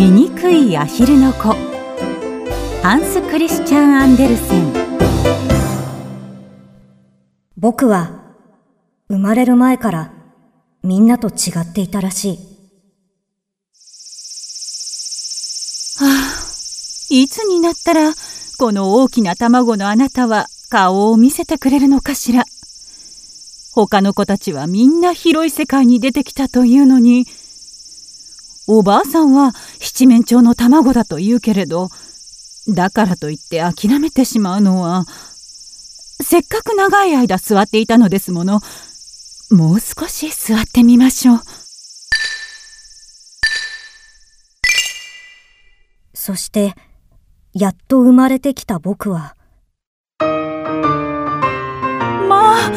醜いアヒルの子ハンス・クリスチャン・アンデルセン僕は生まれる前からみんなと違っていたらしい。はあ、いつになったらこの大きな卵のあなたは顔を見せてくれるのかしら。他の子たちはみんな広い世界に出てきたというのにおばあさんは七面鳥の卵だと言うけれどだからといって諦めてしまうのはせっかく長い間座っていたのですもの。もう少し座ってみましょう。そしてやっと生まれてきた僕は。まあ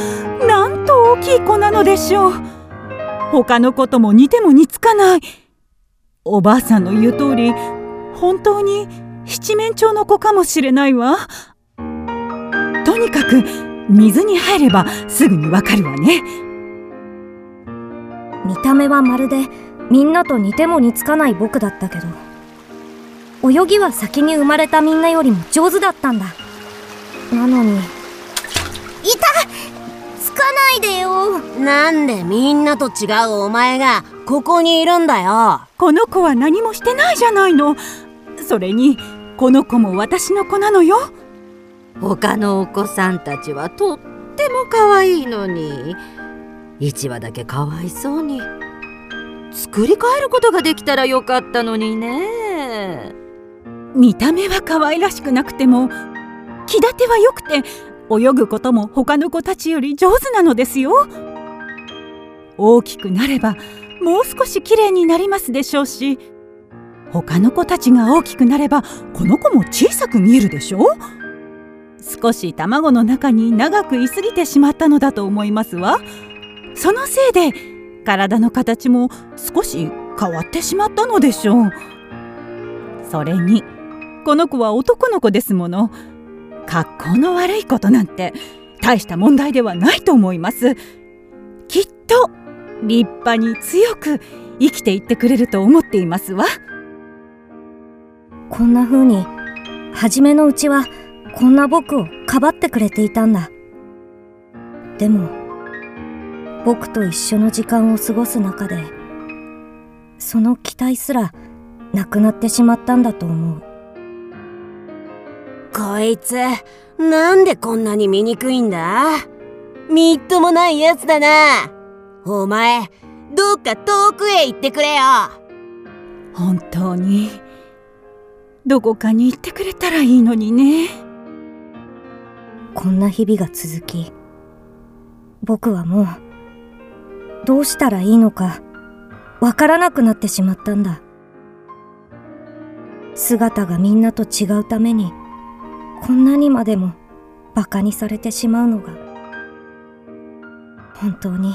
なんと大きい子なのでしょう。他の子とも似ても似つかないおばあさんの言う通り本当に七面鳥の子かもしれないわ。とにかく水に入ればすぐにわかるわね。見た目はまるでみんなと似ても似つかない僕だったけど泳ぎは先に生まれたみんなよりも上手だったんだ。なのにつかないでよ。なんでみんなと違うお前がここにいるんだよ。この子は何もしてないじゃないの。それにこの子も私の子なのよ。他のお子さんたちはとっても可愛いのに。1羽だけかわいそうに。作り変えることができたらよかったのにね。見た目は可愛らしくなくても気立ては良くて泳ぐことも他の子たちより上手なのですよ。大きくなればもう少し綺麗になりますでしょうし他の子たちが大きくなればこの子も小さく見えるでしょ少し卵の中に長くいすぎてしまったのだと思いますわ。そのせいで体の形も少し変わってしまったのでしょう。それにこの子は男の子ですもの。格好の悪いことなんて大した問題ではないと思います。きっと立派に強く生きていってくれると思っていますわ。こんな風に初めのうちはこんな僕をかばってくれていたんだ。でも僕と一緒の時間を過ごす中でその期待すらなくなってしまったんだと思う。こいつ。なんでこんなに醜いんだ？みっともないやつだな。お前どっか遠くへ行ってくれよ。本当に？どこかに行ってくれたらいいのにね。こんな日々が続き僕はもうどうしたらいいのかわからなくなってしまったんだ。姿がみんなと違うためにこんなにまでもバカにされてしまうのが本当に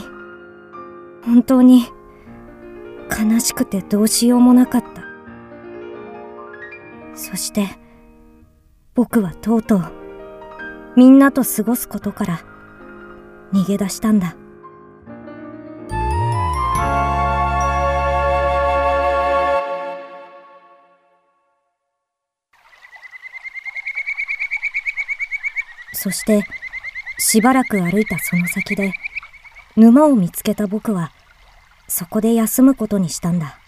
本当に悲しくてどうしようもなかった。そして僕はとうとうみんなと過ごすことから逃げ出したんだ。そしてしばらく歩いたその先で沼を見つけた僕はそこで休むことにしたんだ。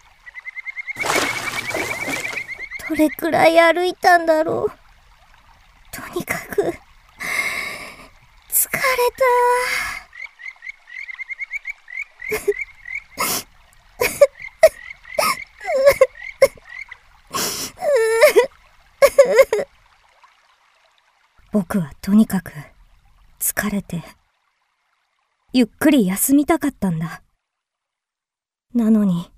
どれくらい歩いたんだろうとにかく疲れた僕はとにかく疲れてゆっくり休みたかったんだ。なのに。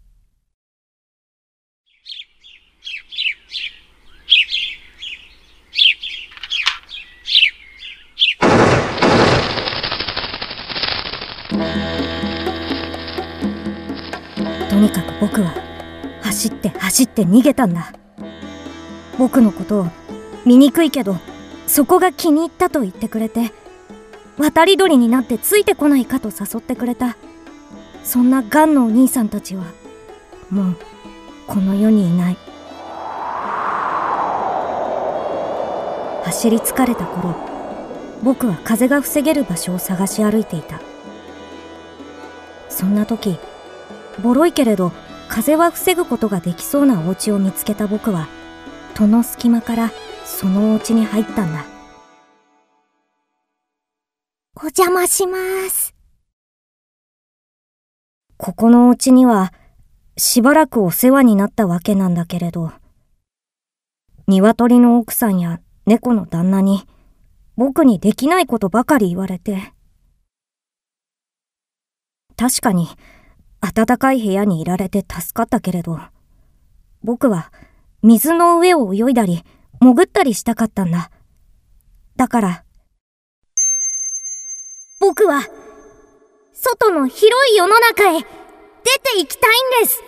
とにかく僕は走って走って逃げたんだ。僕のことを醜いけどそこが気に入ったと言ってくれて渡り鳥になってついてこないかと誘ってくれた。そんなガンのお兄さんたちはもうこの世にいない。走り疲れた頃僕は風が防げる場所を探し歩いていた。そんな時ボロいけれど風は防ぐことができそうなお家を見つけた僕は戸の隙間からそのお家に入ったんだ。お邪魔します。ここのお家にはしばらくお世話になったわけなんだけれど鶏の奥さんや猫の旦那に僕にできないことばかり言われて。確かに暖かい部屋にいられて助かったけれど、僕は水の上を泳いだり、潜ったりしたかったんだ。だから、僕は、外の広い世の中へ出て行きたいんです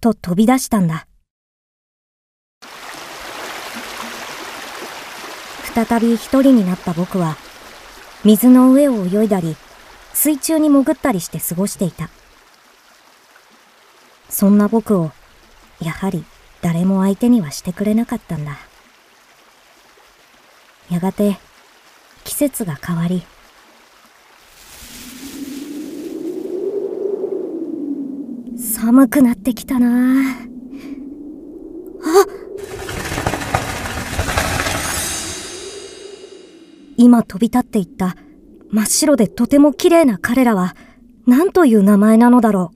と飛び出したんだ。再び一人になった僕は、水の上を泳いだり、水中に潜ったりして過ごしていた。そんな僕を、やはり誰も相手にはしてくれなかったんだ。やがて、季節が変わり、寒くなってきたなあ今飛び立っていった真っ白でとても綺麗な彼らは何という名前なのだろう。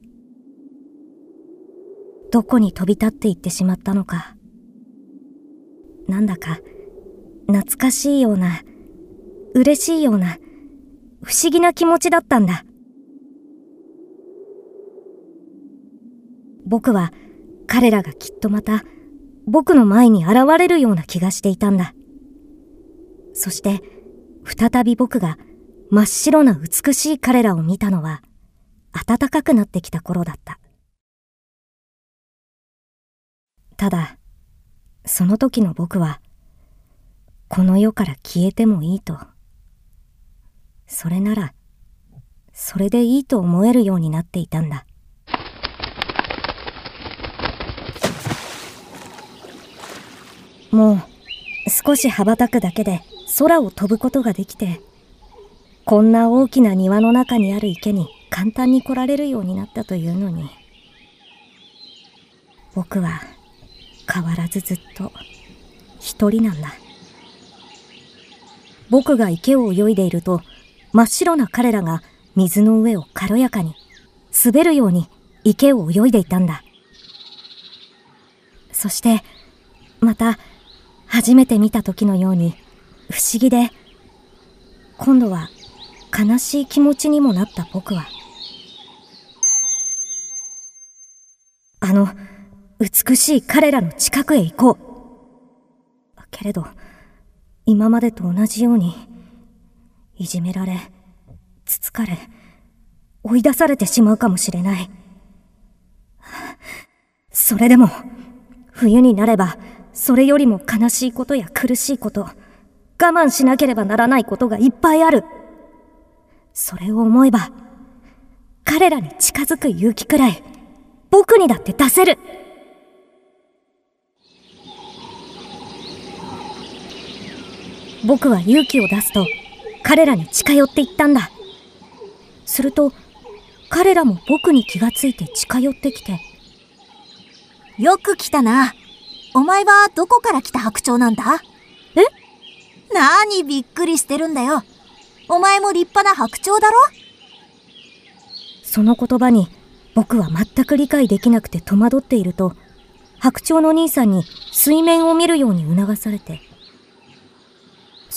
どこに飛び立っていってしまったのか。なんだか懐かしいような、嬉しいような、不思議な気持ちだったんだ。僕は彼らがきっとまた僕の前に現れるような気がしていたんだ。そして再び僕が真っ白な美しい彼らを見たのは暖かくなってきた頃だった。ただ、その時の僕は、この世から消えてもいいと、それなら、それでいいと思えるようになっていたんだ。もう、少し羽ばたくだけで空を飛ぶことができて、こんな大きな庭の中にある池に簡単に来られるようになったというのに、僕は変わらずずっと一人なんだ。僕が池を泳いでいると、真っ白な彼らが水の上を軽やかに、滑るように池を泳いでいたんだ。そして、また、初めて見た時のように、不思議で、今度は悲しい気持ちにもなった僕は、あの、美しい彼らの近くへ行こう。けれど、今までと同じように、いじめられ、つつかれ、追い出されてしまうかもしれない。それでも、冬になれば、それよりも悲しいことや苦しいこと、我慢しなければならないことがいっぱいある。それを思えば、彼らに近づく勇気くらい、僕にだって出せる僕は勇気を出すと、彼らに近寄っていったんだ。すると、彼らも僕に気がついて近寄ってきて。よく来たな。お前はどこから来た白鳥なんだ？え？何びっくりしてるんだよ。お前も立派な白鳥だろ？その言葉に僕は全く理解できなくて戸惑っていると、白鳥の兄さんに水面を見るように促されて、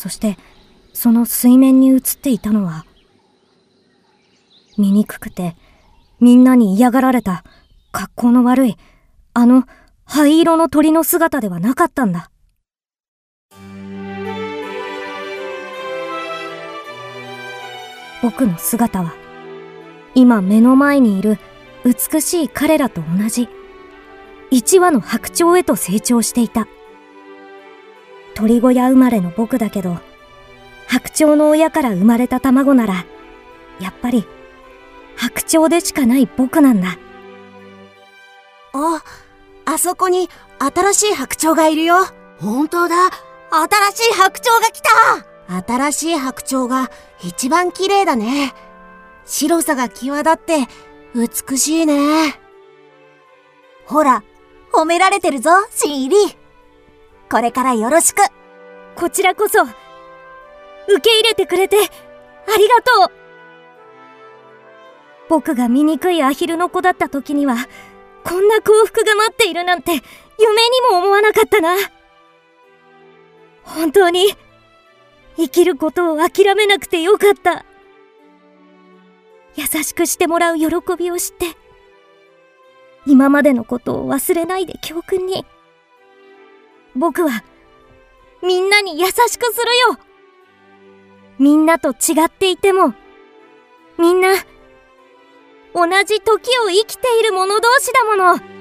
そしてその水面に映っていたのは、醜くてみんなに嫌がられた格好の悪いあの灰色の鳥の姿ではなかったんだ。僕の姿は、今目の前にいる美しい彼らと同じ、一羽の白鳥へと成長していた。鳥小屋生まれの僕だけど、白鳥の親から生まれた卵なら、やっぱり、白鳥でしかない僕なんだ。あ、あそこに新しい白鳥がいるよ。本当だ新しい白鳥が来た新しい白鳥が一番綺麗だね。白さが際立って美しいね。ほら、褒められてるぞ、新入り。これからよろしく。こちらこそ、受け入れてくれて、ありがとう僕が醜いアヒルの子だった時には、こんな幸福が待っているなんて、夢にも思わなかったな。本当に、生きることを諦めなくてよかった。優しくしてもらう喜びを知って、今までのことを忘れないで教訓に。僕は、みんなに優しくするよみんなと違っていても、みんな、同じ時を生きている者同士だもの。